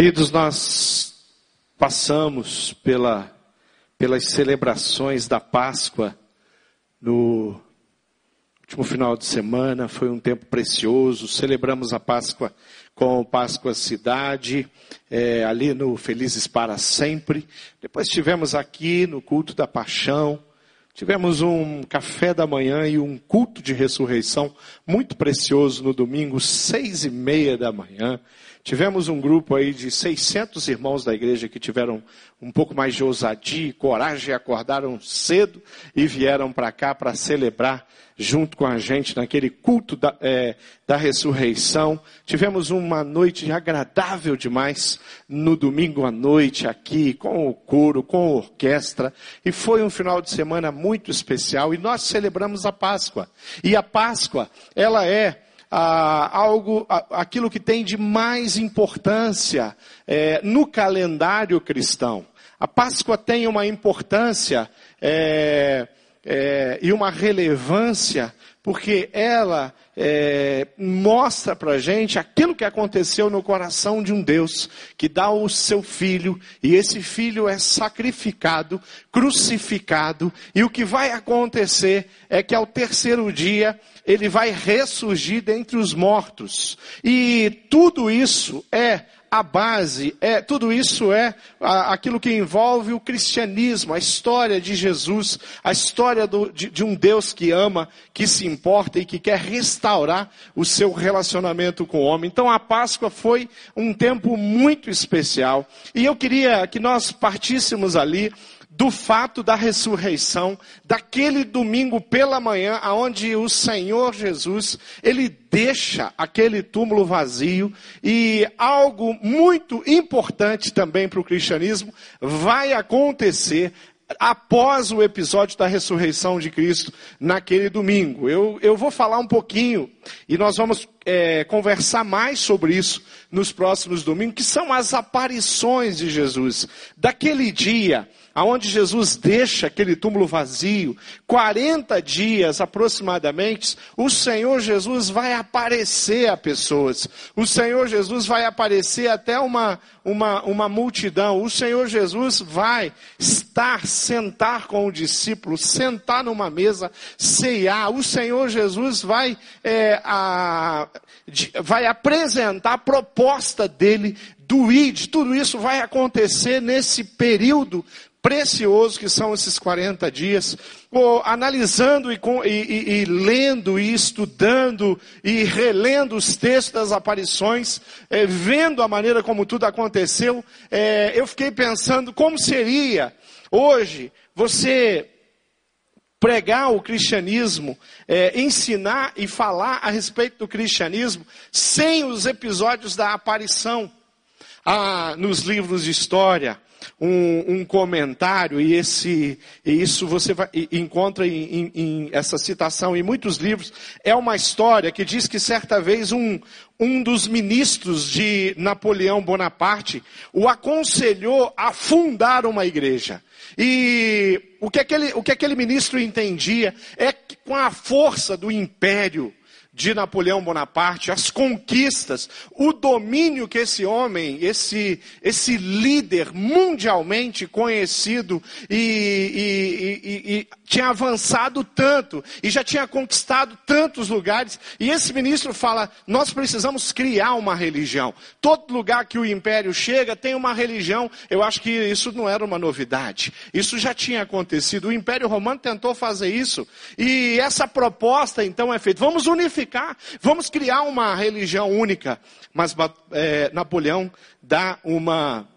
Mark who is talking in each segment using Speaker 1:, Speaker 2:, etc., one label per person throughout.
Speaker 1: Queridos, nós passamos pela, pelas celebrações da Páscoa no último final de semana, foi um tempo precioso. Celebramos a Páscoa com Páscoa Cidade, é, ali no Felizes para Sempre. Depois tivemos aqui no culto da Paixão. Tivemos um café da manhã e um culto de ressurreição muito precioso no domingo, seis e meia da manhã. Tivemos um grupo aí de 600 irmãos da igreja que tiveram um pouco mais de ousadia e coragem, acordaram cedo e vieram para cá para celebrar junto com a gente naquele culto da, é, da ressurreição. Tivemos uma noite agradável demais no domingo à noite aqui, com o coro, com a orquestra, e foi um final de semana muito especial e nós celebramos a Páscoa. E a Páscoa, ela é ah, algo, aquilo que tem de mais importância é, no calendário cristão. A Páscoa tem uma importância é, é, e uma relevância porque ela é, mostra para gente aquilo que aconteceu no coração de um Deus que dá o seu filho e esse filho é sacrificado, crucificado e o que vai acontecer é que ao terceiro dia ele vai ressurgir dentre os mortos. E tudo isso é a base, é, tudo isso é a, aquilo que envolve o cristianismo, a história de Jesus, a história do, de, de um Deus que ama, que se importa e que quer restaurar o seu relacionamento com o homem. Então a Páscoa foi um tempo muito especial e eu queria que nós partíssemos ali do fato da ressurreição, daquele domingo pela manhã, aonde o Senhor Jesus, ele deixa aquele túmulo vazio e algo muito importante também para o cristianismo vai acontecer após o episódio da ressurreição de Cristo naquele domingo. Eu, eu vou falar um pouquinho e nós vamos é, conversar mais sobre isso nos próximos domingos, que são as aparições de Jesus. Daquele dia aonde Jesus deixa aquele túmulo vazio, 40 dias aproximadamente, o Senhor Jesus vai aparecer a pessoas. O Senhor Jesus vai aparecer até uma, uma, uma multidão. O Senhor Jesus vai estar, sentar com o discípulo, sentar numa mesa, ceiar. O Senhor Jesus vai, é, a, vai apresentar a proposta dele do ID, tudo isso vai acontecer nesse período precioso que são esses 40 dias, ou analisando e, e, e, lendo e estudando e relendo os textos das aparições, é, vendo a maneira como tudo aconteceu, é, eu fiquei pensando como seria hoje você pregar o cristianismo, é, ensinar e falar a respeito do cristianismo sem os episódios da aparição. Ah, nos livros de história um, um comentário, e, esse, e isso você vai, encontra em, em, em, essa citação em muitos livros, é uma história que diz que certa vez um, um dos ministros de Napoleão Bonaparte o aconselhou a fundar uma igreja. E o que aquele, o que aquele ministro entendia é que com a força do império, de Napoleão Bonaparte, as conquistas, o domínio que esse homem, esse, esse líder mundialmente conhecido e, e, e, e, tinha avançado tanto e já tinha conquistado tantos lugares. E esse ministro fala: nós precisamos criar uma religião. Todo lugar que o império chega tem uma religião. Eu acho que isso não era uma novidade. Isso já tinha acontecido. O Império Romano tentou fazer isso. E essa proposta então é feita. Vamos unificar unificar, vamos criar uma religião única. Mas é, Napoleão dá uma,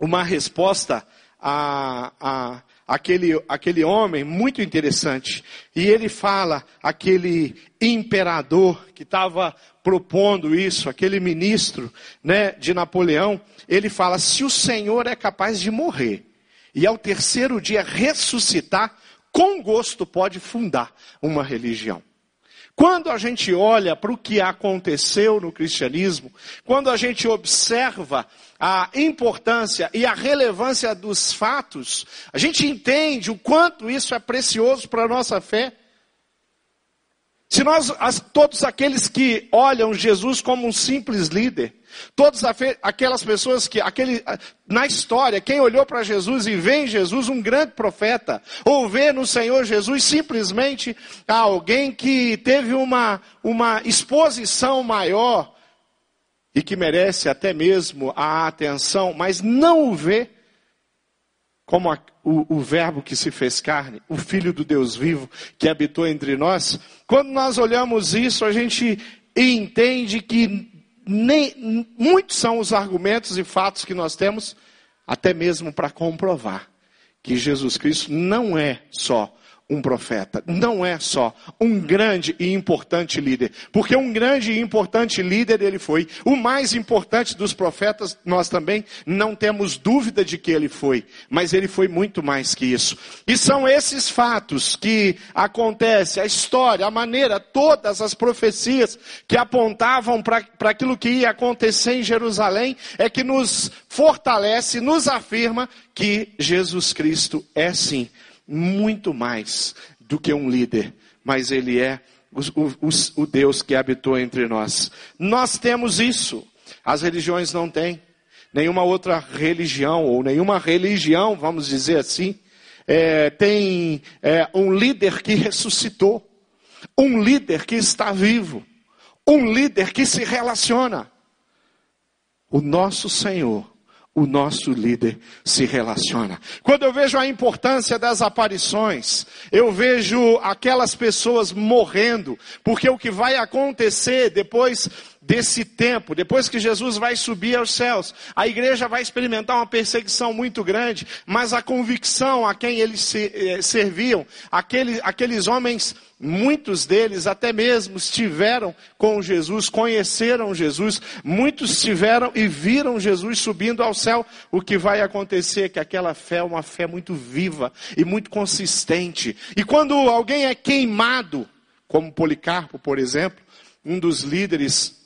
Speaker 1: uma resposta a, a aquele, aquele homem muito interessante. E ele fala, aquele imperador que estava propondo isso, aquele ministro né, de Napoleão, ele fala: se o Senhor é capaz de morrer e ao terceiro dia ressuscitar, com gosto pode fundar uma religião. Quando a gente olha para o que aconteceu no cristianismo, quando a gente observa a importância e a relevância dos fatos, a gente entende o quanto isso é precioso para a nossa fé. Se nós, todos aqueles que olham Jesus como um simples líder, todas aquelas pessoas que, aquele, na história, quem olhou para Jesus e vê em Jesus um grande profeta, ou vê no Senhor Jesus simplesmente alguém que teve uma, uma exposição maior e que merece até mesmo a atenção, mas não o vê como a, o, o Verbo que se fez carne, o Filho do Deus vivo que habitou entre nós, quando nós olhamos isso, a gente entende que nem, muitos são os argumentos e fatos que nós temos, até mesmo para comprovar que Jesus Cristo não é só um profeta, não é só um grande e importante líder, porque um grande e importante líder ele foi, o mais importante dos profetas, nós também não temos dúvida de que ele foi, mas ele foi muito mais que isso. E são esses fatos que acontecem, a história, a maneira, todas as profecias que apontavam para aquilo que ia acontecer em Jerusalém, é que nos fortalece, nos afirma que Jesus Cristo é sim muito mais do que um líder, mas ele é o, o, o Deus que habitou entre nós. Nós temos isso, as religiões não têm. Nenhuma outra religião, ou nenhuma religião, vamos dizer assim, é, tem é, um líder que ressuscitou, um líder que está vivo, um líder que se relaciona. O nosso Senhor o nosso líder se relaciona. Quando eu vejo a importância das aparições, eu vejo aquelas pessoas morrendo, porque o que vai acontecer depois desse tempo, depois que Jesus vai subir aos céus, a igreja vai experimentar uma perseguição muito grande, mas a convicção a quem eles eh, serviam, aqueles, aqueles homens Muitos deles até mesmo estiveram com Jesus, conheceram Jesus, muitos estiveram e viram Jesus subindo ao céu. O que vai acontecer é que aquela fé é uma fé muito viva e muito consistente. E quando alguém é queimado, como Policarpo, por exemplo, um dos líderes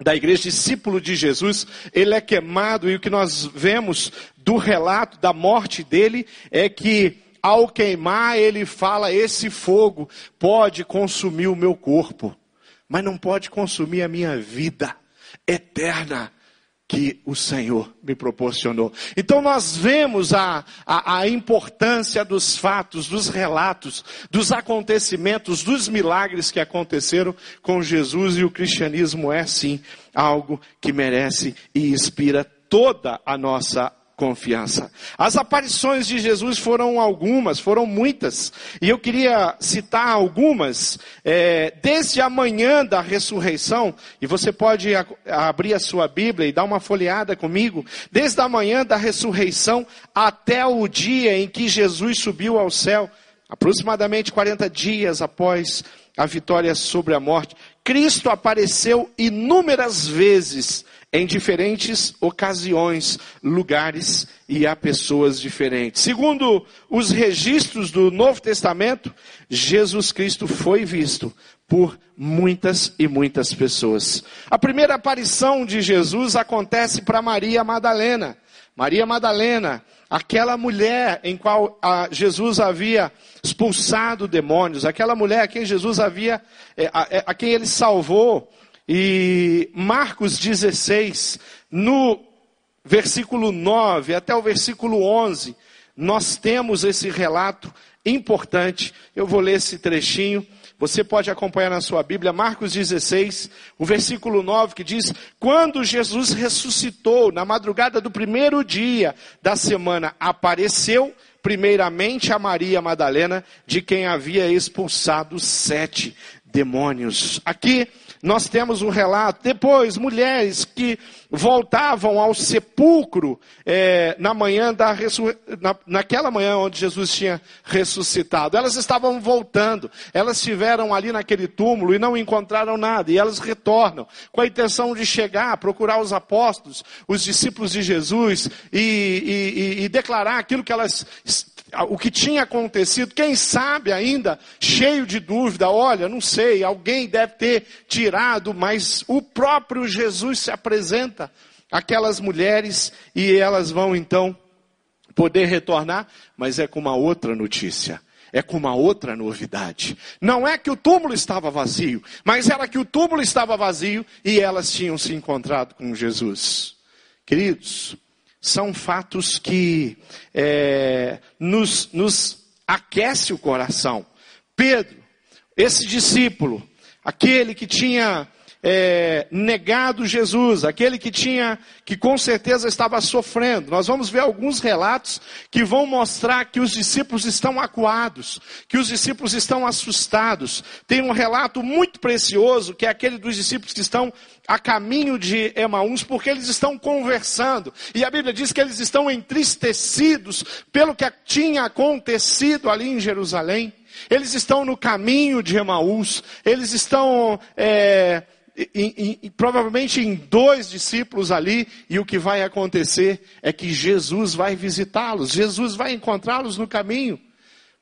Speaker 1: da igreja, discípulo de Jesus, ele é queimado e o que nós vemos do relato da morte dele é que ao queimar, ele fala: esse fogo pode consumir o meu corpo, mas não pode consumir a minha vida eterna que o Senhor me proporcionou. Então nós vemos a, a, a, importância dos fatos, dos relatos, dos acontecimentos, dos milagres que aconteceram com Jesus e o cristianismo é sim algo que merece e inspira toda a nossa confiança. As aparições de Jesus foram algumas, foram muitas, e eu queria citar algumas, é, desde a manhã da ressurreição, e você pode a, abrir a sua Bíblia e dar uma folheada comigo, desde a manhã da ressurreição até o dia em que Jesus subiu ao céu, aproximadamente 40 dias após a vitória sobre a morte, Cristo apareceu inúmeras vezes em diferentes ocasiões, lugares e a pessoas diferentes. Segundo os registros do Novo Testamento, Jesus Cristo foi visto por muitas e muitas pessoas. A primeira aparição de Jesus acontece para Maria Madalena. Maria Madalena, aquela mulher em qual Jesus havia expulsado demônios, aquela mulher a quem Jesus havia, é, a, é, a quem ele salvou, e Marcos 16, no versículo 9 até o versículo 11, nós temos esse relato importante. Eu vou ler esse trechinho. Você pode acompanhar na sua Bíblia, Marcos 16, o versículo 9, que diz: Quando Jesus ressuscitou, na madrugada do primeiro dia da semana, apareceu primeiramente a Maria Madalena, de quem havia expulsado sete demônios. Aqui nós temos um relato. Depois, mulheres que voltavam ao sepulcro é, na manhã da na, naquela manhã onde Jesus tinha ressuscitado. Elas estavam voltando. Elas estiveram ali naquele túmulo e não encontraram nada. E elas retornam com a intenção de chegar, procurar os apóstolos, os discípulos de Jesus e, e, e, e declarar aquilo que elas o que tinha acontecido, quem sabe ainda, cheio de dúvida, olha, não sei, alguém deve ter tirado, mas o próprio Jesus se apresenta àquelas mulheres e elas vão então poder retornar, mas é com uma outra notícia. é com uma outra novidade. Não é que o túmulo estava vazio, mas era que o túmulo estava vazio e elas tinham se encontrado com Jesus. Queridos, são fatos que é, nos, nos aquece o coração. Pedro, esse discípulo, aquele que tinha é, negado Jesus, aquele que tinha, que com certeza estava sofrendo. Nós vamos ver alguns relatos que vão mostrar que os discípulos estão acuados, que os discípulos estão assustados. Tem um relato muito precioso, que é aquele dos discípulos que estão a caminho de Emaús, porque eles estão conversando. E a Bíblia diz que eles estão entristecidos pelo que tinha acontecido ali em Jerusalém. Eles estão no caminho de Emaús, eles estão é, em, em, provavelmente em dois discípulos ali, e o que vai acontecer é que Jesus vai visitá-los, Jesus vai encontrá-los no caminho.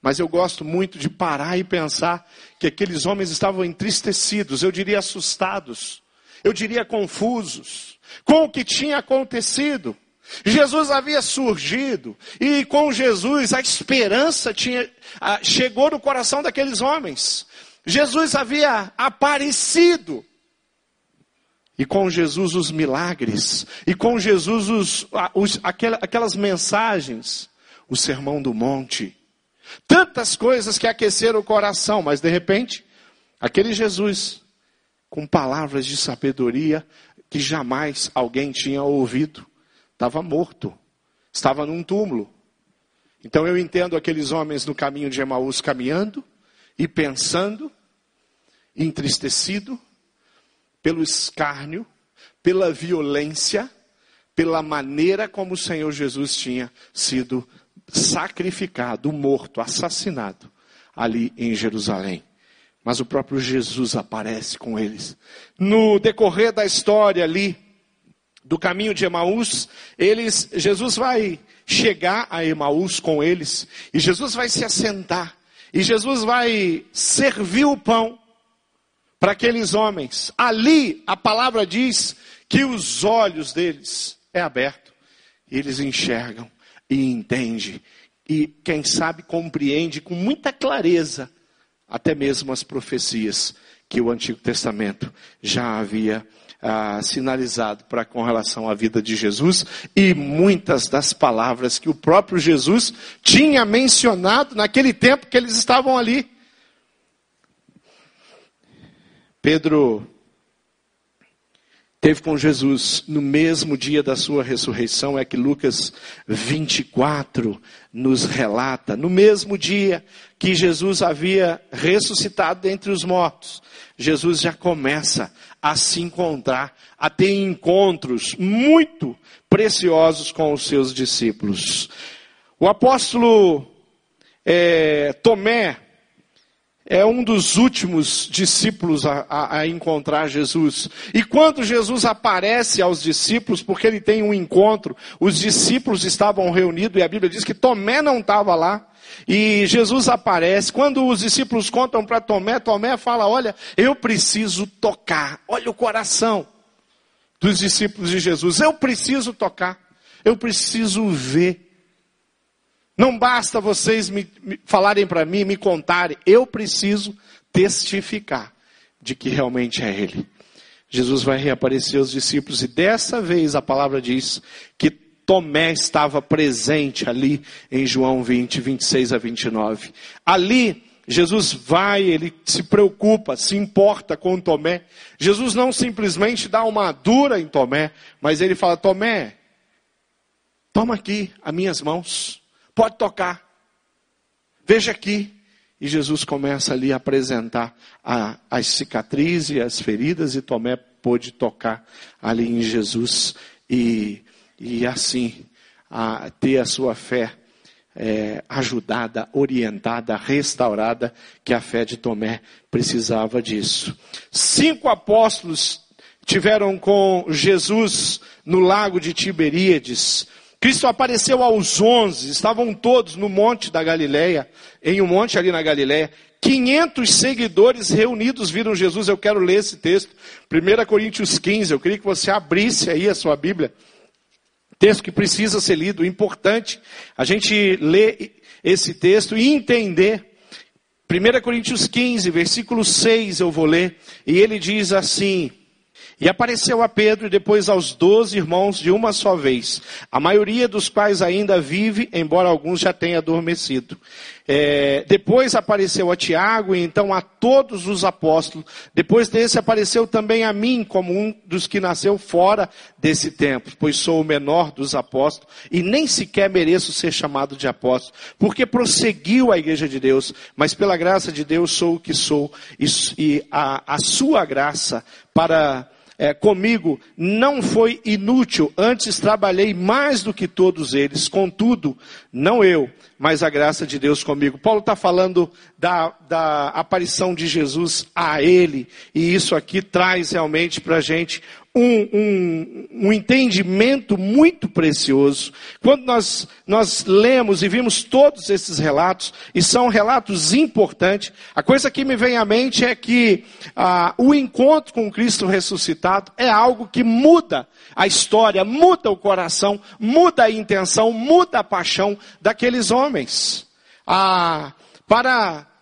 Speaker 1: Mas eu gosto muito de parar e pensar que aqueles homens estavam entristecidos, eu diria assustados, eu diria confusos, com o que tinha acontecido. Jesus havia surgido, e com Jesus a esperança tinha, chegou no coração daqueles homens. Jesus havia aparecido. E com Jesus os milagres, e com Jesus os, os, aquelas mensagens, o sermão do monte. Tantas coisas que aqueceram o coração, mas de repente, aquele Jesus, com palavras de sabedoria que jamais alguém tinha ouvido, estava morto, estava num túmulo. Então eu entendo aqueles homens no caminho de Emaús caminhando e pensando, entristecido, pelo escárnio, pela violência, pela maneira como o Senhor Jesus tinha sido sacrificado, morto, assassinado ali em Jerusalém. Mas o próprio Jesus aparece com eles. No decorrer da história ali, do caminho de Emaús, eles, Jesus vai chegar a Emaús com eles, e Jesus vai se assentar, e Jesus vai servir o pão, para aqueles homens. Ali a palavra diz que os olhos deles é aberto. Eles enxergam e entendem. E quem sabe compreende com muita clareza até mesmo as profecias que o Antigo Testamento já havia ah, sinalizado para com relação à vida de Jesus e muitas das palavras que o próprio Jesus tinha mencionado naquele tempo que eles estavam ali. Pedro teve com Jesus no mesmo dia da sua ressurreição, é que Lucas 24 nos relata. No mesmo dia que Jesus havia ressuscitado dentre os mortos, Jesus já começa a se encontrar, a ter encontros muito preciosos com os seus discípulos. O apóstolo é, Tomé, é um dos últimos discípulos a, a, a, encontrar Jesus. E quando Jesus aparece aos discípulos, porque ele tem um encontro, os discípulos estavam reunidos e a Bíblia diz que Tomé não estava lá. E Jesus aparece. Quando os discípulos contam para Tomé, Tomé fala: Olha, eu preciso tocar. Olha o coração dos discípulos de Jesus. Eu preciso tocar. Eu preciso ver. Não basta vocês me, me falarem para mim, me contarem. Eu preciso testificar de que realmente é Ele. Jesus vai reaparecer aos discípulos e dessa vez a palavra diz que Tomé estava presente ali em João 20, 26 a 29. Ali, Jesus vai, ele se preocupa, se importa com Tomé. Jesus não simplesmente dá uma dura em Tomé, mas ele fala: Tomé, toma aqui as minhas mãos. Pode tocar. Veja aqui. E Jesus começa ali a apresentar a, as cicatrizes e as feridas, e Tomé pôde tocar ali em Jesus e, e assim a, ter a sua fé é, ajudada, orientada, restaurada, que a fé de Tomé precisava disso. Cinco apóstolos tiveram com Jesus no lago de Tiberíades. Cristo apareceu aos onze, estavam todos no monte da Galileia, em um monte ali na Galileia. 500 seguidores reunidos viram Jesus. Eu quero ler esse texto. 1 Coríntios 15. Eu queria que você abrisse aí a sua Bíblia. Texto que precisa ser lido, importante a gente ler esse texto e entender 1 Coríntios 15, versículo 6 eu vou ler, e ele diz assim: e apareceu a Pedro e depois aos doze irmãos de uma só vez, a maioria dos quais ainda vive, embora alguns já tenham adormecido. É, depois apareceu a Tiago e então a todos os apóstolos. Depois desse apareceu também a mim, como um dos que nasceu fora desse tempo, pois sou o menor dos apóstolos e nem sequer mereço ser chamado de apóstolo, porque prosseguiu a igreja de Deus, mas pela graça de Deus sou o que sou e, e a, a sua graça para é, comigo não foi inútil, antes trabalhei mais do que todos eles, contudo, não eu, mas a graça de Deus comigo. Paulo está falando da, da aparição de Jesus a ele, e isso aqui traz realmente para a gente um, um, um, entendimento muito precioso. Quando nós, nós lemos e vimos todos esses relatos, e são relatos importantes, a coisa que me vem à mente é que ah, o encontro com Cristo ressuscitado é algo que muda a história, muda o coração, muda a intenção, muda a paixão daqueles homens. Ah, para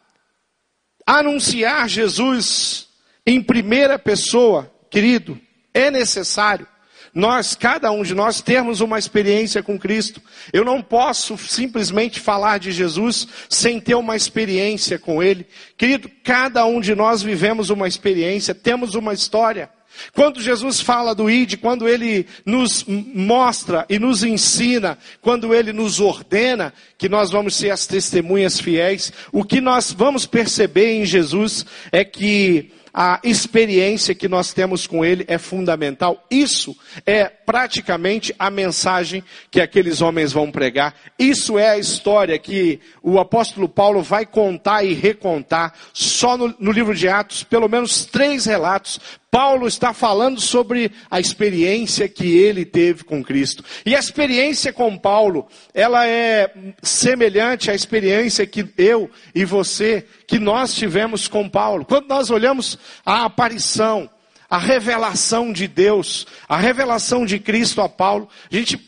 Speaker 1: anunciar Jesus em primeira pessoa, querido, é necessário nós, cada um de nós, termos uma experiência com Cristo. Eu não posso simplesmente falar de Jesus sem ter uma experiência com Ele. Querido, cada um de nós vivemos uma experiência, temos uma história. Quando Jesus fala do ID, quando Ele nos mostra e nos ensina, quando Ele nos ordena que nós vamos ser as testemunhas fiéis, o que nós vamos perceber em Jesus é que a experiência que nós temos com Ele é fundamental. Isso é praticamente a mensagem que aqueles homens vão pregar. Isso é a história que o apóstolo Paulo vai contar e recontar só no, no livro de Atos, pelo menos três relatos Paulo está falando sobre a experiência que ele teve com Cristo. E a experiência com Paulo, ela é semelhante à experiência que eu e você, que nós tivemos com Paulo. Quando nós olhamos a aparição, a revelação de Deus, a revelação de Cristo a Paulo. A gente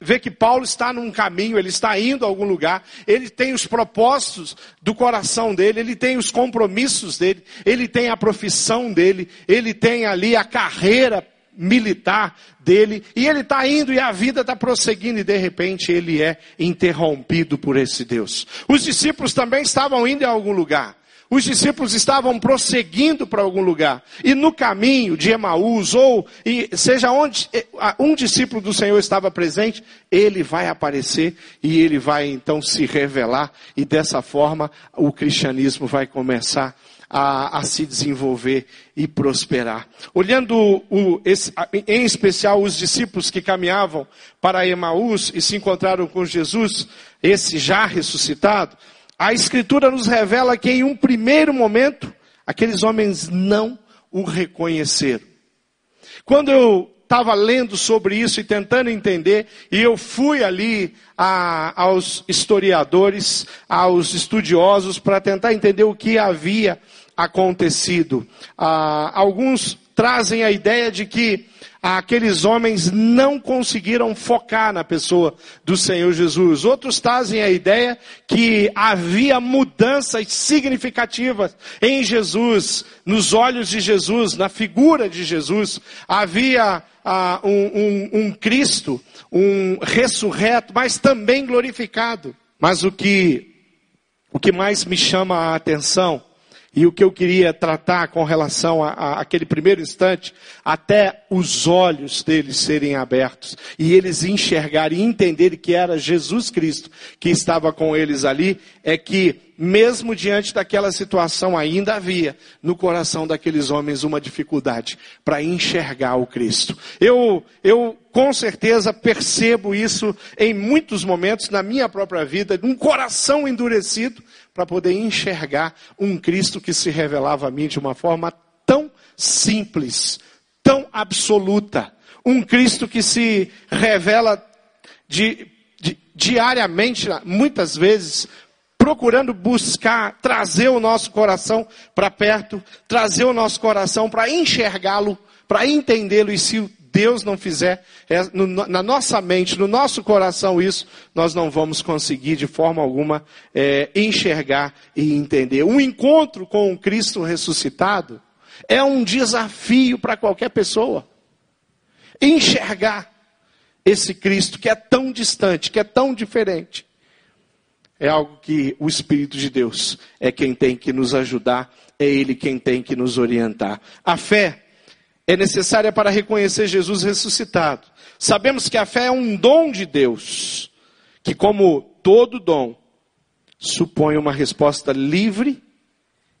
Speaker 1: vê que Paulo está num caminho, ele está indo a algum lugar, ele tem os propósitos do coração dele, ele tem os compromissos dele, ele tem a profissão dele, ele tem ali a carreira militar dele, e ele está indo e a vida está prosseguindo, e de repente ele é interrompido por esse Deus. Os discípulos também estavam indo a algum lugar. Os discípulos estavam prosseguindo para algum lugar. E no caminho de Emaús, ou seja onde um discípulo do Senhor estava presente, ele vai aparecer e ele vai então se revelar. E dessa forma o cristianismo vai começar a, a, se desenvolver e prosperar. Olhando o, esse, em especial os discípulos que caminhavam para Emaús e se encontraram com Jesus, esse já ressuscitado, a Escritura nos revela que em um primeiro momento, aqueles homens não o reconheceram. Quando eu estava lendo sobre isso e tentando entender, e eu fui ali a, aos historiadores, aos estudiosos, para tentar entender o que havia acontecido. Ah, alguns trazem a ideia de que aqueles homens não conseguiram focar na pessoa do Senhor Jesus. Outros trazem a ideia que havia mudanças significativas em Jesus, nos olhos de Jesus, na figura de Jesus. Havia ah, um, um, um Cristo, um ressurreto, mas também glorificado. Mas o que, o que mais me chama a atenção e o que eu queria tratar com relação aquele primeiro instante, até os olhos deles serem abertos e eles enxergarem e entenderem que era Jesus Cristo que estava com eles ali, é que mesmo diante daquela situação ainda havia no coração daqueles homens uma dificuldade para enxergar o Cristo. Eu, eu com certeza percebo isso em muitos momentos na minha própria vida, um coração endurecido para poder enxergar um Cristo que se revelava a mim de uma forma tão simples, tão absoluta. Um Cristo que se revela de, de, diariamente, muitas vezes, procurando buscar, trazer o nosso coração para perto, trazer o nosso coração para enxergá-lo, para entendê-lo e se Deus não fizer é, na nossa mente, no nosso coração isso, nós não vamos conseguir de forma alguma é, enxergar e entender. Um encontro com o Cristo ressuscitado é um desafio para qualquer pessoa. Enxergar esse Cristo que é tão distante, que é tão diferente, é algo que o Espírito de Deus é quem tem que nos ajudar, é Ele quem tem que nos orientar. A fé é necessária para reconhecer Jesus ressuscitado. Sabemos que a fé é um dom de Deus, que, como todo dom, supõe uma resposta livre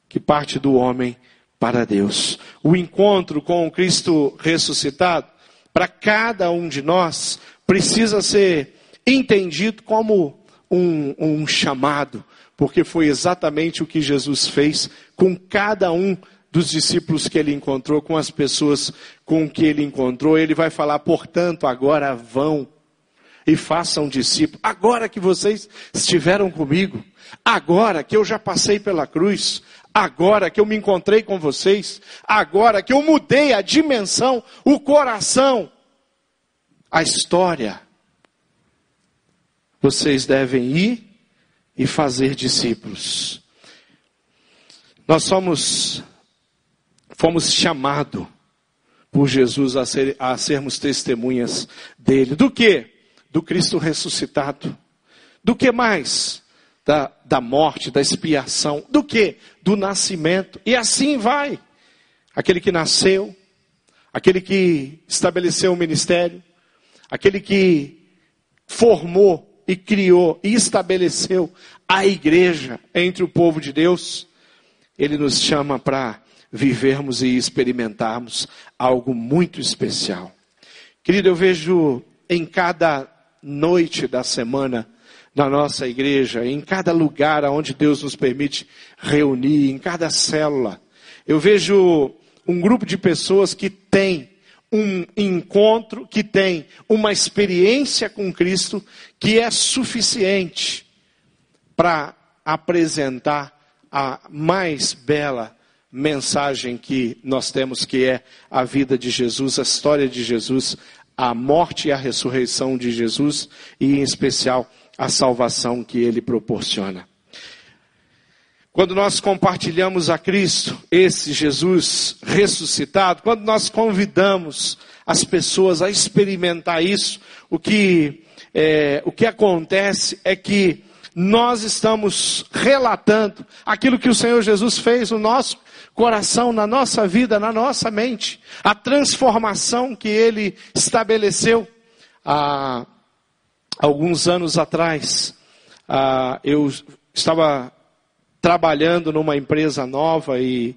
Speaker 1: que parte do homem para Deus. O encontro com o Cristo ressuscitado, para cada um de nós, precisa ser entendido como um, um chamado, porque foi exatamente o que Jesus fez com cada um dos discípulos que ele encontrou, com as pessoas com que ele encontrou. Ele vai falar, portanto, agora vão e façam discípulos. Agora que vocês estiveram comigo, agora que eu já passei pela cruz, agora que eu me encontrei com vocês, agora que eu mudei a dimensão, o coração, a história, vocês devem ir e fazer discípulos. Nós somos fomos chamados por Jesus a, ser, a sermos testemunhas dele. Do que? Do Cristo ressuscitado. Do que mais? Da, da morte, da expiação. Do que? Do nascimento. E assim vai. Aquele que nasceu, aquele que estabeleceu o ministério, aquele que formou e criou e estabeleceu a igreja entre o povo de Deus, ele nos chama para vivermos e experimentarmos algo muito especial. Querido, eu vejo em cada noite da semana na nossa igreja, em cada lugar onde Deus nos permite reunir, em cada célula, eu vejo um grupo de pessoas que tem um encontro, que tem uma experiência com Cristo que é suficiente para apresentar a mais bela mensagem que nós temos, que é a vida de Jesus, a história de Jesus, a morte e a ressurreição de Jesus e, em especial, a salvação que ele proporciona. Quando nós compartilhamos a Cristo, esse Jesus ressuscitado, quando nós convidamos as pessoas a experimentar isso, o que, é, o que acontece é que nós estamos relatando aquilo que o Senhor Jesus fez no nosso coração, na nossa vida, na nossa mente, a transformação que ele estabeleceu há alguns anos atrás. Eu estava trabalhando numa empresa nova e,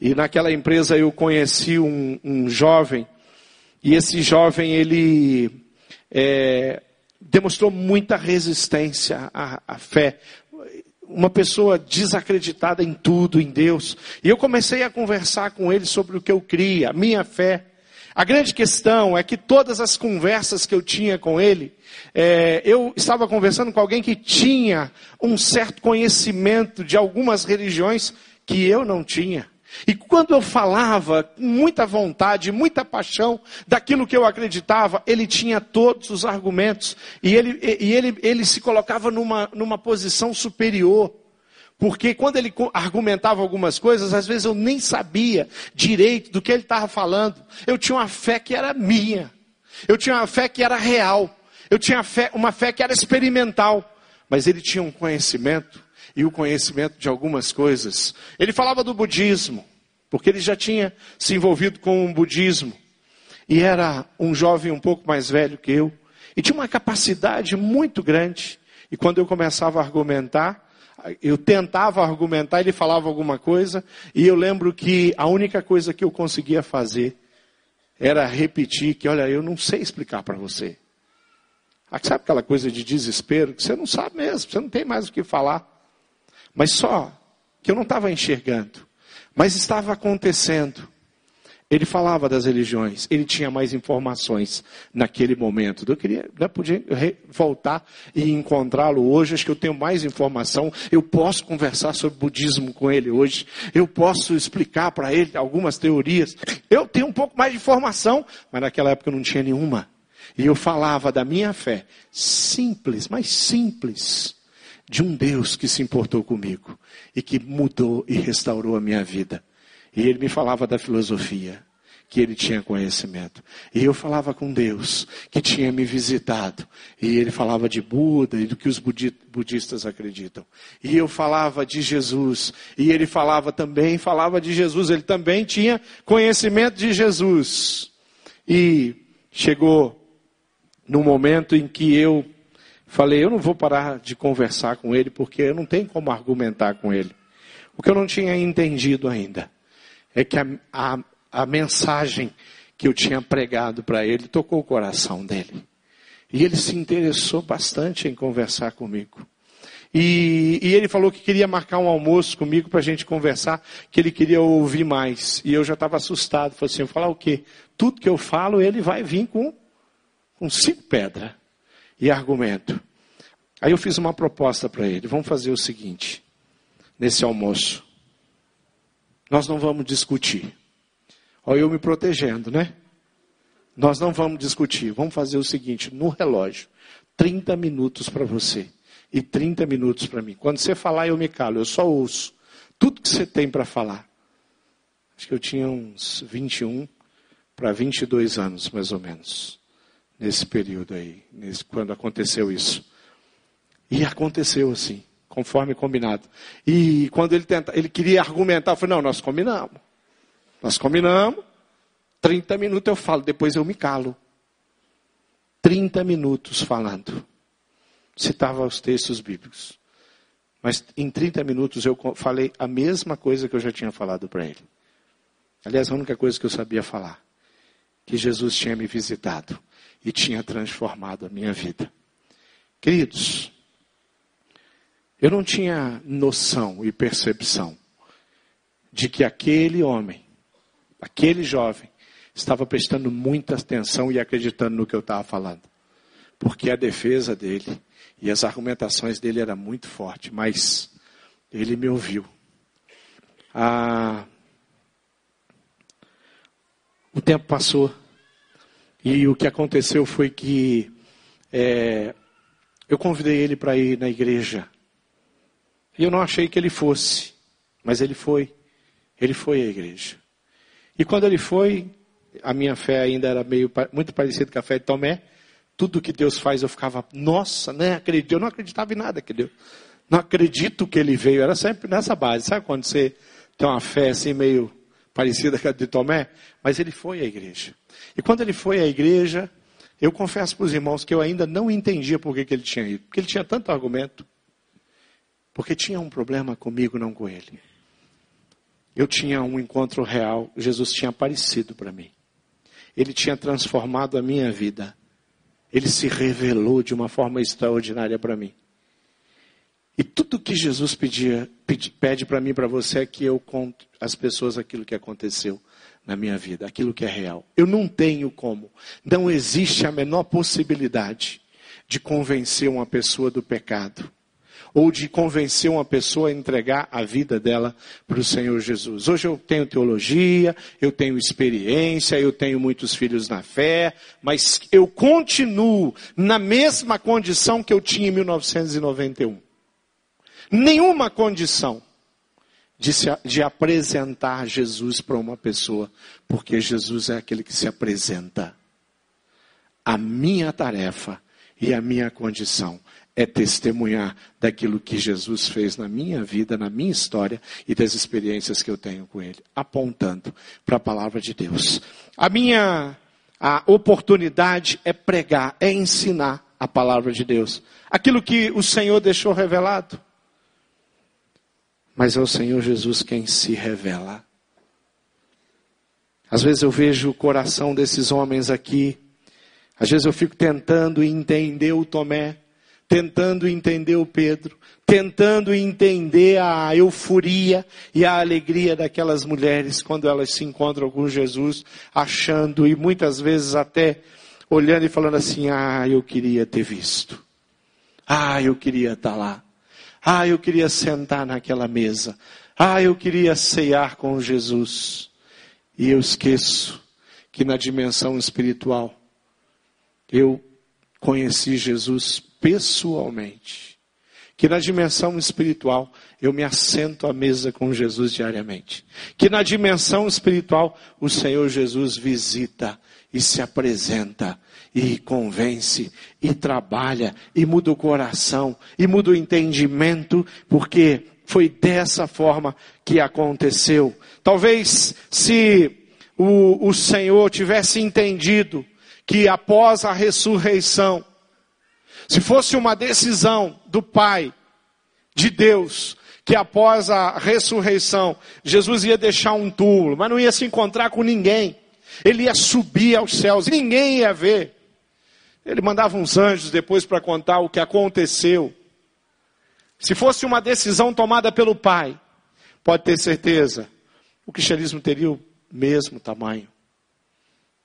Speaker 1: e naquela empresa eu conheci um, um jovem e esse jovem ele é, demonstrou muita resistência à, à fé uma pessoa desacreditada em tudo, em Deus. E eu comecei a conversar com ele sobre o que eu cria, a minha fé. A grande questão é que todas as conversas que eu tinha com ele, é, eu estava conversando com alguém que tinha um certo conhecimento de algumas religiões que eu não tinha. E quando eu falava com muita vontade, muita paixão daquilo que eu acreditava, ele tinha todos os argumentos. E ele, e ele, ele se colocava numa, numa posição superior. Porque quando ele argumentava algumas coisas, às vezes eu nem sabia direito do que ele estava falando. Eu tinha uma fé que era minha. Eu tinha uma fé que era real. Eu tinha fé, uma fé que era experimental. Mas ele tinha um conhecimento e o conhecimento de algumas coisas. Ele falava do budismo, porque ele já tinha se envolvido com o budismo. E era um jovem um pouco mais velho que eu. E tinha uma capacidade muito grande. E quando eu começava a argumentar, eu tentava argumentar, ele falava alguma coisa, e eu lembro que a única coisa que eu conseguia fazer era repetir que, olha, eu não sei explicar para você. Ah, sabe aquela coisa de desespero que você não sabe mesmo, você não tem mais o que falar. Mas só que eu não estava enxergando, mas estava acontecendo. Ele falava das religiões, ele tinha mais informações naquele momento. Eu queria, né, podia voltar e encontrá-lo hoje. Acho que eu tenho mais informação. Eu posso conversar sobre budismo com ele hoje. Eu posso explicar para ele algumas teorias. Eu tenho um pouco mais de informação, mas naquela época eu não tinha nenhuma. E eu falava da minha fé, simples, mas simples, de um Deus que se importou comigo e que mudou e restaurou a minha vida. E ele me falava da filosofia, que ele tinha conhecimento. E eu falava com Deus, que tinha me visitado. E ele falava de Buda e do que os budistas acreditam. E eu falava de Jesus. E ele falava também, falava de Jesus. Ele também tinha conhecimento de Jesus. E chegou no momento em que eu falei, eu não vou parar de conversar com ele, porque eu não tenho como argumentar com ele. O que eu não tinha entendido ainda é que a, a, a mensagem que eu tinha pregado para ele tocou o coração dele. E ele se interessou bastante em conversar comigo. E, e, ele falou que queria marcar um almoço comigo para a gente conversar, que ele queria ouvir mais. E eu já estava assustado. Falei assim, falar o quê? Tudo que eu falo, ele vai vir com, com cinco pedras e argumento. Aí eu fiz uma proposta para ele. Vamos fazer o seguinte, nesse almoço. Nós não vamos discutir. Olha eu me protegendo, né? Nós não vamos discutir. Vamos fazer o seguinte, no relógio, 30 minutos para você e 30 minutos para mim. Quando você falar, eu me calo, eu só ouço tudo que você tem para falar. Acho que eu tinha uns 21 para 22 anos, mais ou menos, nesse período aí, nesse, quando aconteceu isso. E aconteceu assim conforme combinado. E quando ele tenta, ele queria argumentar, eu falei, não, nós combinamos. Nós combinamos, 30 minutos eu falo, depois eu me calo. 30 minutos falando. Citava os textos bíblicos. Mas em 30 minutos eu falei a mesma coisa que eu já tinha falado para ele. Aliás, a única coisa que eu sabia falar. Que Jesus tinha me visitado e tinha transformado a minha vida. Queridos, eu não tinha noção e percepção de que aquele homem, aquele jovem, estava prestando muita atenção e acreditando no que eu estava falando. Porque a defesa dele e as argumentações dele eram muito fortes, mas ele me ouviu. Ah, o tempo passou e o que aconteceu foi que é, eu convidei ele para ir na igreja e eu não achei que ele fosse, mas ele foi. Ele foi à igreja. E quando ele foi, a minha fé ainda era meio muito parecida com a fé de Tomé. Tudo que Deus faz eu ficava, nossa, né? Acredito. Eu não acreditava em nada que Deus. Não acredito que ele veio. Era sempre nessa base. Sabe quando você tem uma fé assim meio parecida com a de Tomé? Mas ele foi à igreja. E quando ele foi à igreja, eu confesso para os irmãos que eu ainda não entendia por que, que ele tinha ido. Porque ele tinha tanto argumento. Porque tinha um problema comigo, não com ele. Eu tinha um encontro real, Jesus tinha aparecido para mim. Ele tinha transformado a minha vida. Ele se revelou de uma forma extraordinária para mim. E tudo que Jesus pedia, pede para mim e para você é que eu conte às pessoas aquilo que aconteceu na minha vida, aquilo que é real. Eu não tenho como. Não existe a menor possibilidade de convencer uma pessoa do pecado ou de convencer uma pessoa a entregar a vida dela para o Senhor Jesus. Hoje eu tenho teologia, eu tenho experiência, eu tenho muitos filhos na fé, mas eu continuo na mesma condição que eu tinha em 1991. Nenhuma condição de, se, de apresentar Jesus para uma pessoa, porque Jesus é aquele que se apresenta. A minha tarefa e a minha condição é testemunhar daquilo que Jesus fez na minha vida, na minha história e das experiências que eu tenho com Ele, apontando para a palavra de Deus. A minha a oportunidade é pregar, é ensinar a palavra de Deus, aquilo que o Senhor deixou revelado. Mas é o Senhor Jesus quem se revela. Às vezes eu vejo o coração desses homens aqui, às vezes eu fico tentando entender o Tomé tentando entender o Pedro, tentando entender a euforia e a alegria daquelas mulheres quando elas se encontram com Jesus, achando e muitas vezes até olhando e falando assim: ah, eu queria ter visto. Ah, eu queria estar lá. Ah, eu queria sentar naquela mesa. Ah, eu queria ceiar com Jesus. E eu esqueço que na dimensão espiritual eu conheci Jesus pessoalmente. Que na dimensão espiritual eu me assento à mesa com Jesus diariamente. Que na dimensão espiritual o Senhor Jesus visita e se apresenta e convence e trabalha e muda o coração e muda o entendimento, porque foi dessa forma que aconteceu. Talvez se o, o Senhor tivesse entendido que após a ressurreição, se fosse uma decisão do Pai, de Deus, que após a ressurreição, Jesus ia deixar um túmulo, mas não ia se encontrar com ninguém. Ele ia subir aos céus, ninguém ia ver. Ele mandava uns anjos depois para contar o que aconteceu. Se fosse uma decisão tomada pelo Pai, pode ter certeza, o cristianismo teria o mesmo tamanho.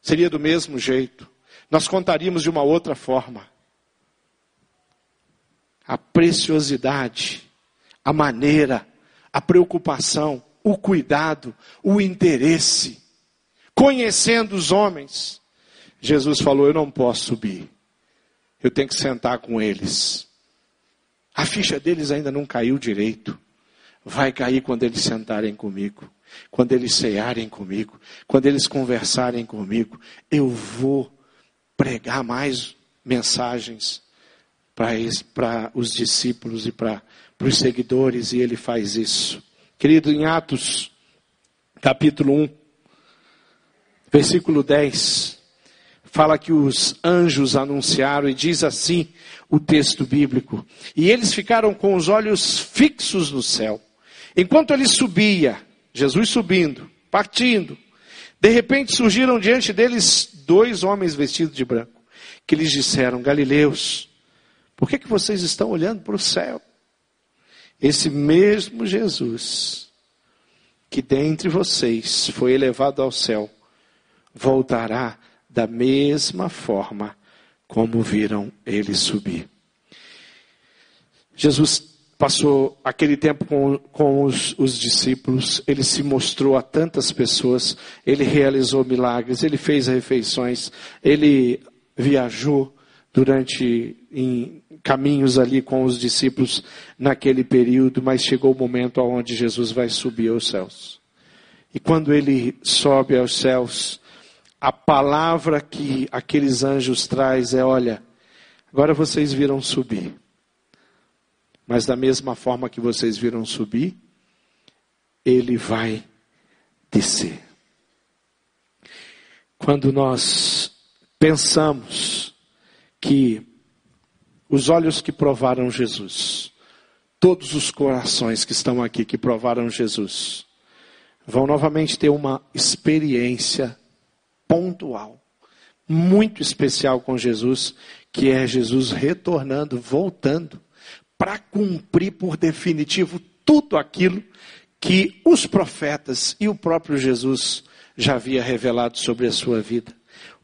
Speaker 1: Seria do mesmo jeito. Nós contaríamos de uma outra forma. A preciosidade, a maneira, a preocupação, o cuidado, o interesse, conhecendo os homens. Jesus falou: Eu não posso subir, eu tenho que sentar com eles. A ficha deles ainda não caiu direito. Vai cair quando eles sentarem comigo, quando eles cearem comigo, quando eles conversarem comigo. Eu vou pregar mais mensagens para os discípulos e para os seguidores, e ele faz isso. Querido, em Atos, capítulo 1, versículo 10, fala que os anjos anunciaram, e diz assim o texto bíblico: E eles ficaram com os olhos fixos no céu. Enquanto ele subia, Jesus subindo, partindo, de repente surgiram diante deles dois homens vestidos de branco, que lhes disseram: Galileus, por que, que vocês estão olhando para o céu? Esse mesmo Jesus, que dentre vocês foi elevado ao céu, voltará da mesma forma como viram ele subir. Jesus passou aquele tempo com, com os, os, discípulos, ele se mostrou a tantas pessoas, ele realizou milagres, ele fez refeições, ele viajou durante em caminhos ali com os discípulos naquele período, mas chegou o momento onde Jesus vai subir aos céus. E quando ele sobe aos céus, a palavra que aqueles anjos traz é: olha, agora vocês viram subir. Mas da mesma forma que vocês viram subir, ele vai descer. Quando nós pensamos que os olhos que provaram Jesus, todos os corações que estão aqui que provaram Jesus, vão novamente ter uma experiência pontual, muito especial com Jesus, que é Jesus retornando, voltando, para cumprir por definitivo tudo aquilo que os profetas e o próprio Jesus já havia revelado sobre a sua vida.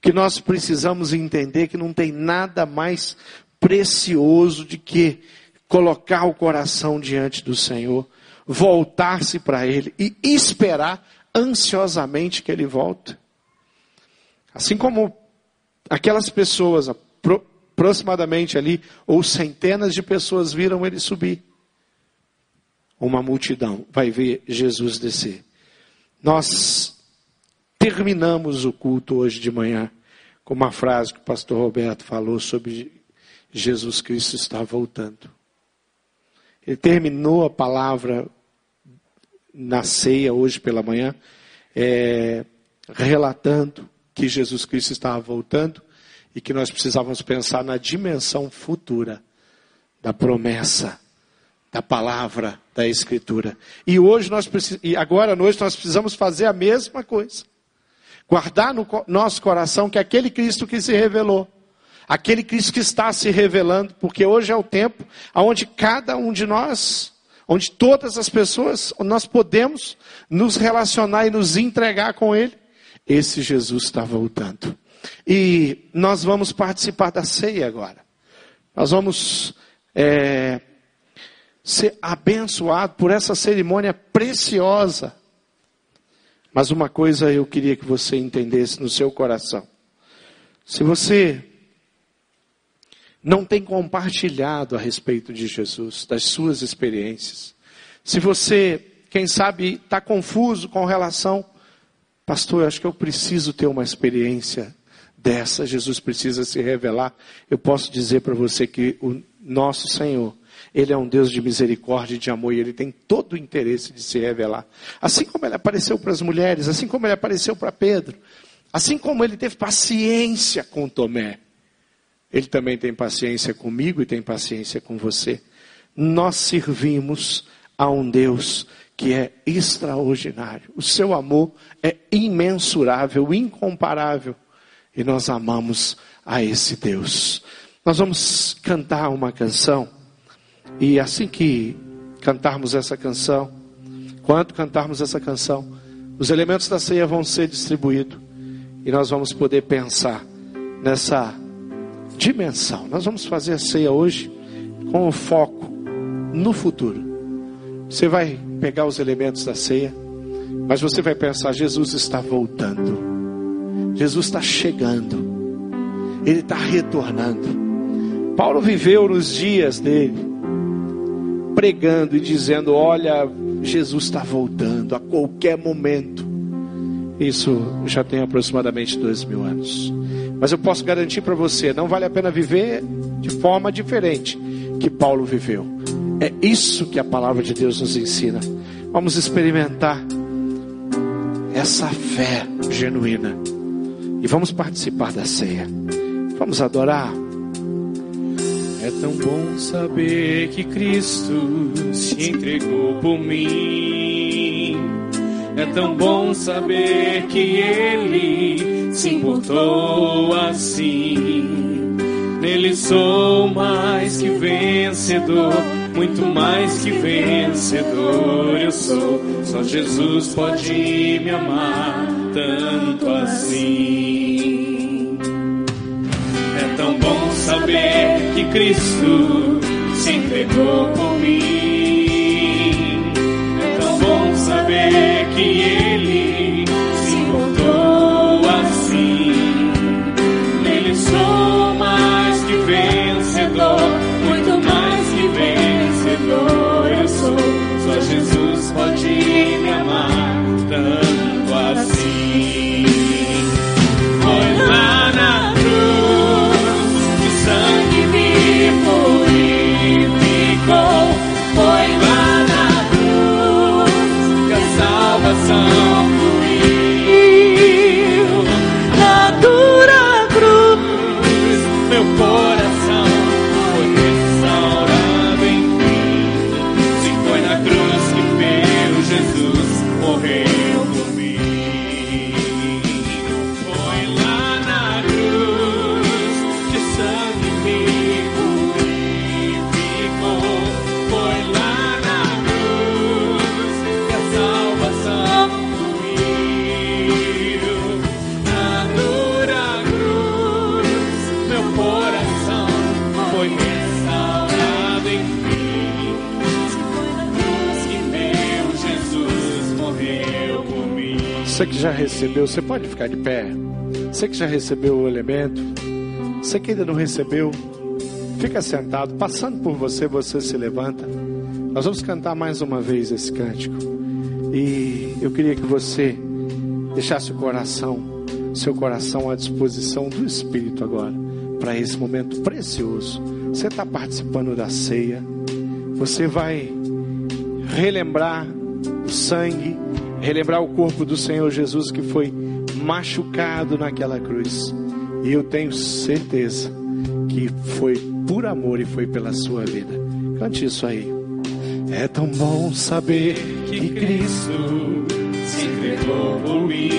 Speaker 1: Que nós precisamos entender que não tem nada mais precioso de que colocar o coração diante do Senhor, voltar-se para Ele e esperar ansiosamente que Ele volte. Assim como aquelas pessoas, aproximadamente ali, ou centenas de pessoas viram ele subir. Uma multidão vai ver Jesus descer. Nós terminamos o culto hoje de manhã com uma frase que o pastor Roberto falou sobre Jesus Cristo está voltando. Ele terminou a palavra na ceia hoje pela manhã, é, relatando que Jesus Cristo estava voltando e que nós precisávamos pensar na dimensão futura da promessa, da palavra, da Escritura. E hoje nós e agora à noite nós precisamos fazer a mesma coisa. Guardar no nosso coração que aquele Cristo que se revelou, Aquele Cristo que está se revelando, porque hoje é o tempo onde cada um de nós, onde todas as pessoas, nós podemos nos relacionar e nos entregar com Ele. Esse Jesus está voltando. E nós vamos participar da ceia agora. Nós vamos é, ser abençoados por essa cerimônia preciosa. Mas uma coisa eu queria que você entendesse no seu coração. Se você não tem compartilhado a respeito de Jesus, das suas experiências, se você, quem sabe, está confuso com relação, pastor, eu acho que eu preciso ter uma experiência dessa, Jesus precisa se revelar, eu posso dizer para você que o nosso Senhor, Ele é um Deus de misericórdia e de amor e Ele tem todo o interesse de se revelar. Assim como Ele apareceu para as mulheres, assim como Ele apareceu para Pedro, assim como Ele teve paciência com Tomé, Ele também tem paciência comigo e tem paciência com você. Nós servimos a um Deus que é extraordinário. O seu amor é imensurável, incomparável. E nós amamos a esse Deus. Nós vamos cantar uma canção. E assim que cantarmos essa canção, quando cantarmos essa canção, os elementos da ceia vão ser distribuídos. E nós vamos poder pensar nessa dimensão. Nós vamos fazer a ceia hoje com o foco no futuro. Você vai pegar os elementos da ceia, mas você vai pensar: Jesus está voltando. Jesus está chegando, Ele está retornando. Paulo viveu nos dias dele, pregando e dizendo: Olha, Jesus está voltando a qualquer momento. Isso já tem aproximadamente dois mil anos. Mas eu posso garantir para você: não vale a pena viver de forma diferente que Paulo viveu. É isso que a palavra de Deus nos ensina. Vamos experimentar essa fé genuína e vamos participar da ceia. Vamos adorar.
Speaker 2: É tão bom saber que Cristo se entregou por mim. É tão bom saber que Ele se importou assim. Nele sou mais que vencedor, muito mais que vencedor eu sou. Só Jesus pode me amar tanto assim. Tão bom saber que Cristo se entregou por mim. É tão bom saber que Ele
Speaker 1: recebeu, você pode ficar de pé. Você que já recebeu o elemento, você que ainda não recebeu, fica sentado. Passando por você, você se levanta. Nós vamos cantar mais uma vez esse cântico. E eu queria que você deixasse o coração, seu coração à disposição do Espírito agora, para esse momento precioso. Você está participando da ceia, você vai relembrar o sangue, relembrar o corpo do Senhor Jesus que foi machucado naquela cruz. E eu tenho certeza que foi por amor e foi pela sua vida. Cante isso aí. É tão bom saber que Cristo
Speaker 2: se entregou por mim.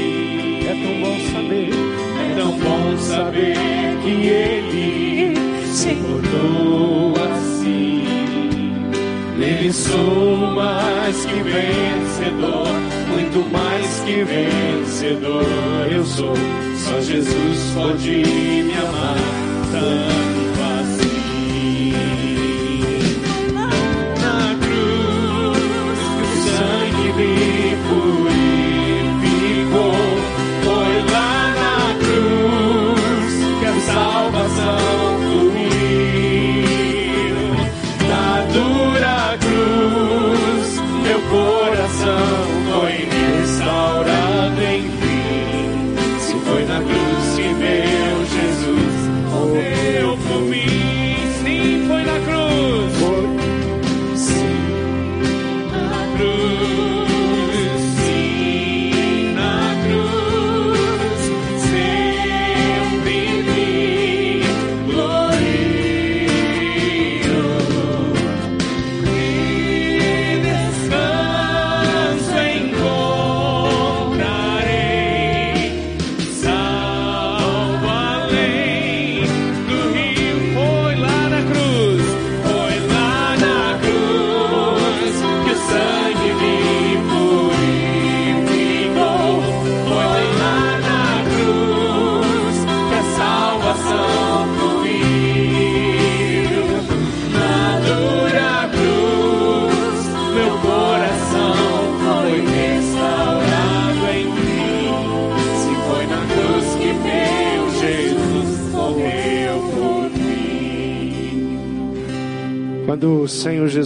Speaker 1: é tão bom saber.
Speaker 2: É tão bom saber que Ele se importou assim. Nele sou mais que vencedor, muito mais que vencedor. Eu sou, só Jesus pode me amar tanto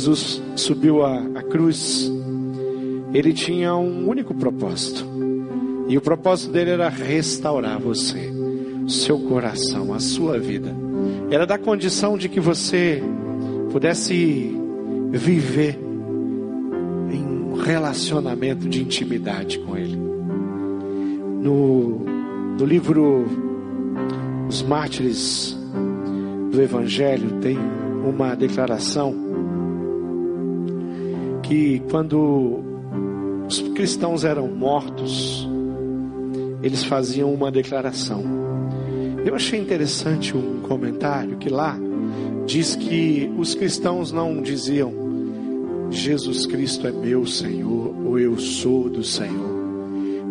Speaker 2: Jesus
Speaker 1: subiu a cruz, ele tinha um único propósito. E o propósito dele era restaurar você, seu coração, a sua vida. Era da condição de que você pudesse viver em um relacionamento de intimidade com Ele. No, no livro Os Mártires do Evangelho tem uma declaração que quando os cristãos eram mortos, eles faziam uma declaração. Eu achei interessante um comentário que lá diz que os cristãos não diziam Jesus Cristo é meu Senhor ou eu sou do Senhor.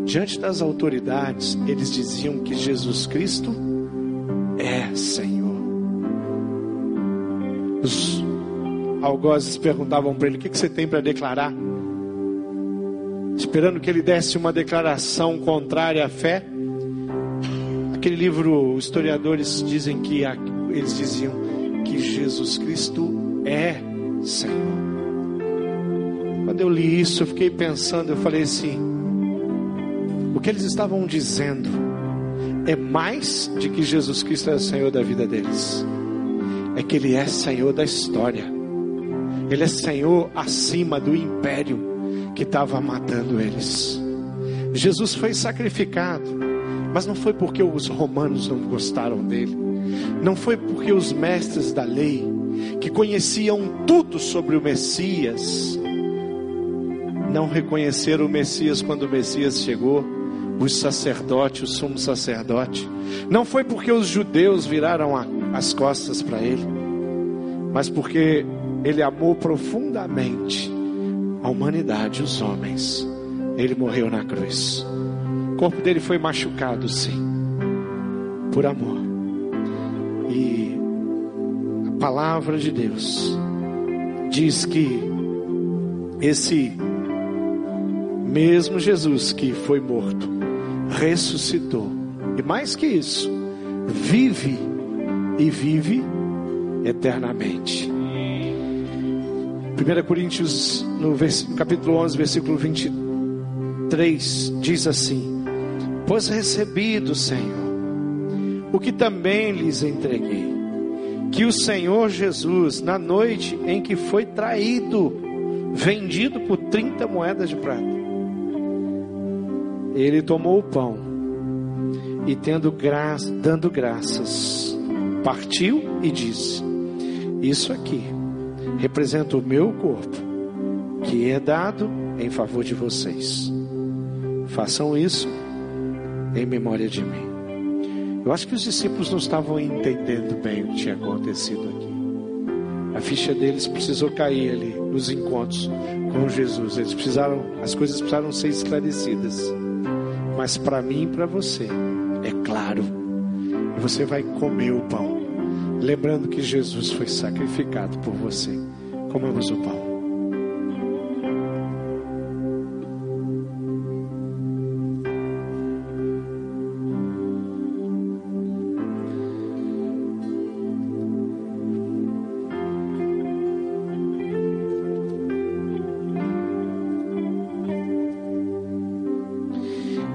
Speaker 1: Diante das autoridades, eles diziam que Jesus Cristo é Senhor. Os algozes perguntavam para ele: O que, que você tem para declarar? Esperando que ele desse uma declaração contrária à fé. Aquele livro, historiadores dizem que eles diziam que Jesus Cristo é Senhor. Quando eu li isso, eu fiquei pensando, eu falei assim: o que eles estavam dizendo é mais de que Jesus Cristo é o Senhor da vida deles, é que Ele é Senhor da história, Ele é Senhor acima do império que estava matando eles. Jesus foi sacrificado, mas não foi porque os romanos não gostaram dele, não foi porque os mestres da lei, que conheciam tudo sobre o Messias, não reconheceram o Messias quando o Messias chegou, os sacerdotes, o sumo sacerdote. Não foi porque os judeus viraram a- as costas para ele, mas porque ele amou profundamente a humanidade, os homens. Ele morreu na cruz. O corpo dele foi machucado, sim, por amor. E a palavra de Deus diz que esse mesmo Jesus que foi morto, ressuscitou. E mais que isso, vive e vive eternamente. 1 Coríntios, no, capítulo 11, versículo 23, diz assim: Pois recebi do Senhor o que também lhes entreguei, que o Senhor Jesus, na noite em que foi traído, vendido por 30 moedas de prata, ele tomou o pão e tendo graça, dando graças, partiu e disse: Isso aqui representa o meu corpo, que é dado em favor de vocês. Façam isso em memória de mim. Eu acho que os discípulos não estavam entendendo bem o que tinha acontecido aqui. A ficha deles precisou cair ali nos encontros com Jesus. Eles precisaram, as coisas precisaram ser esclarecidas. Mas para mim e para você, é claro. E você vai comer o pão, lembrando que Jesus foi sacrificado por você. Comamos o pão.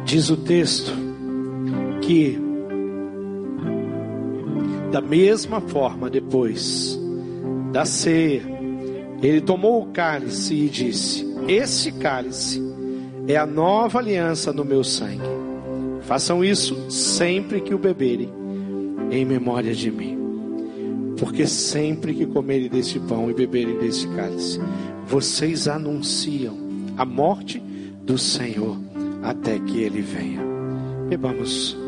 Speaker 1: Diz o texto que, da mesma forma, depois da ceia, ele tomou o cálice e disse: Esse cálice é a nova aliança no meu sangue. Façam isso sempre que o beberem, em memória de mim. Porque sempre que comerem desse pão e beberem desse cálice, vocês anunciam a morte do Senhor até que ele venha. Bebamos.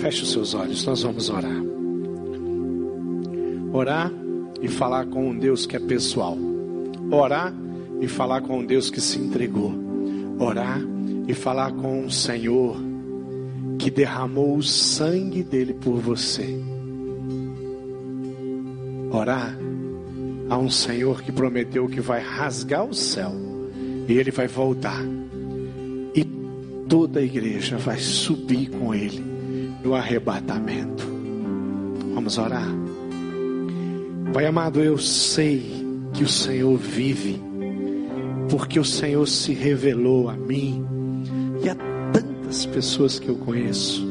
Speaker 1: Feche os seus olhos, nós vamos orar. Orar e falar com um Deus que é pessoal. Orar e falar com um Deus que se entregou. Orar e falar com um Senhor que derramou o sangue dele por você. Orar a um Senhor que prometeu que vai rasgar o céu e ele vai voltar. E toda a igreja vai subir com ele no arrebatamento. Vamos orar. Pai amado, eu sei que o Senhor vive, porque o Senhor se revelou a mim e a tantas pessoas que eu conheço.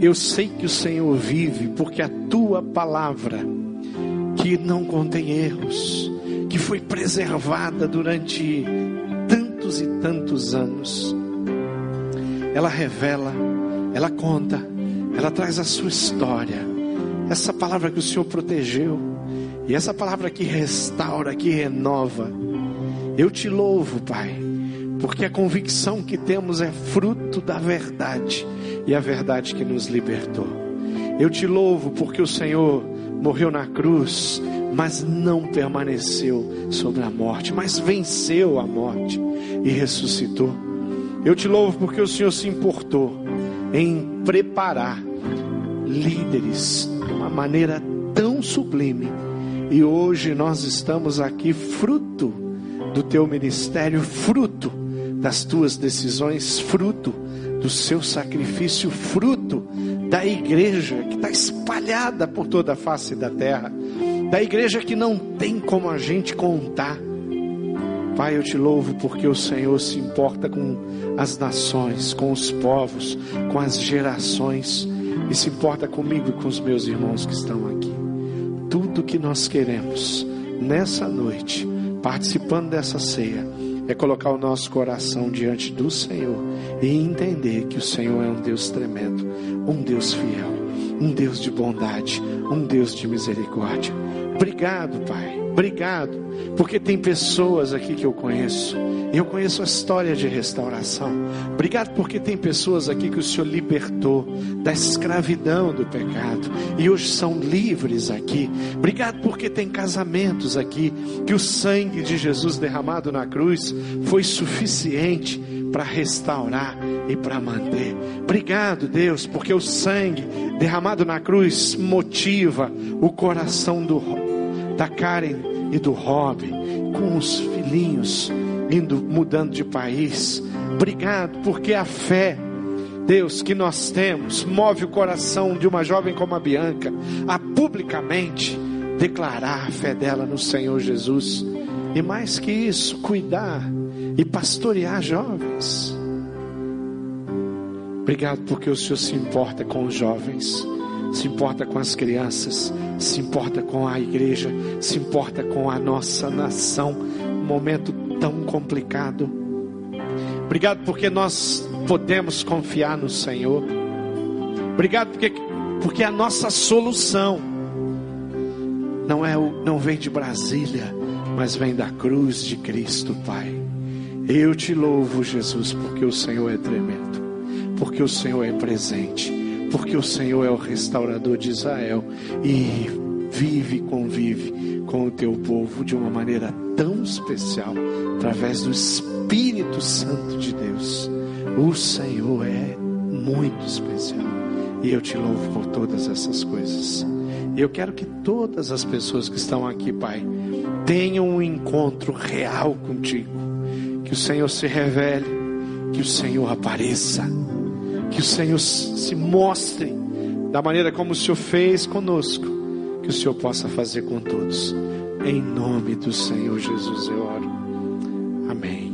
Speaker 1: Eu sei que o Senhor vive, porque a tua palavra que não contém erros, que foi preservada durante tantos e tantos anos. Ela revela, ela conta, ela traz a sua história. Essa palavra que o Senhor protegeu, e essa palavra que restaura, que renova. Eu te louvo, Pai, porque a convicção que temos é fruto da verdade, e a verdade que nos libertou. Eu te louvo porque o Senhor morreu na cruz, mas não permaneceu sobre a morte, mas venceu a morte e ressuscitou. Eu te louvo porque o Senhor se importou em preparar líderes de uma maneira tão sublime. E hoje nós estamos aqui fruto do teu ministério, fruto das tuas decisões, fruto do seu sacrifício, fruto da igreja que está espalhada por toda a face da terra, da igreja que não tem como a gente contar. Pai, eu te louvo porque o Senhor se importa com as nações, com os povos, com as gerações, e se importa comigo e com os meus irmãos que estão aqui. Tudo que nós queremos nessa noite, participando dessa ceia, é colocar o nosso coração diante do Senhor e entender que o Senhor é um Deus tremendo, um Deus fiel, um Deus de bondade, um Deus de misericórdia. Obrigado, Pai. Obrigado, porque tem pessoas aqui que eu conheço, e eu conheço a história de restauração. Obrigado, porque tem pessoas aqui que o Senhor libertou da escravidão do pecado e hoje são livres aqui. Obrigado, porque tem casamentos aqui que o sangue de Jesus derramado na cruz foi suficiente para restaurar e para manter. Obrigado, Deus, porque o sangue derramado na cruz motiva o coração do da Karen e do Rob, com os filhinhos indo mudando de país. Obrigado, porque a fé, Deus, que nós temos, move o coração de uma jovem como a Bianca a publicamente declarar a fé dela no Senhor Jesus. E mais que isso, cuidar e pastorear jovens. Obrigado porque o Senhor se importa com os jovens se importa com as crianças, se importa com a igreja, se importa com a nossa nação. Um momento tão complicado. Obrigado porque nós podemos confiar no Senhor. Obrigado porque, porque a nossa solução não é o, não vem de Brasília, mas vem da cruz de Cristo, Pai. Eu te louvo, Jesus, porque o Senhor é tremendo, porque o Senhor é presente, porque o Senhor é o restaurador de Israel e vive e convive com o teu povo de uma maneira tão especial, através do Espírito Santo de Deus. O Senhor é muito especial e eu te louvo por todas essas coisas. Eu quero que todas as pessoas que estão aqui, Pai, tenham um encontro real contigo. Que o Senhor se revele, que o Senhor apareça, que o Senhor se mostre da maneira como o Senhor fez conosco, que o Senhor possa fazer com todos. Em nome do Senhor Jesus eu oro. Amém.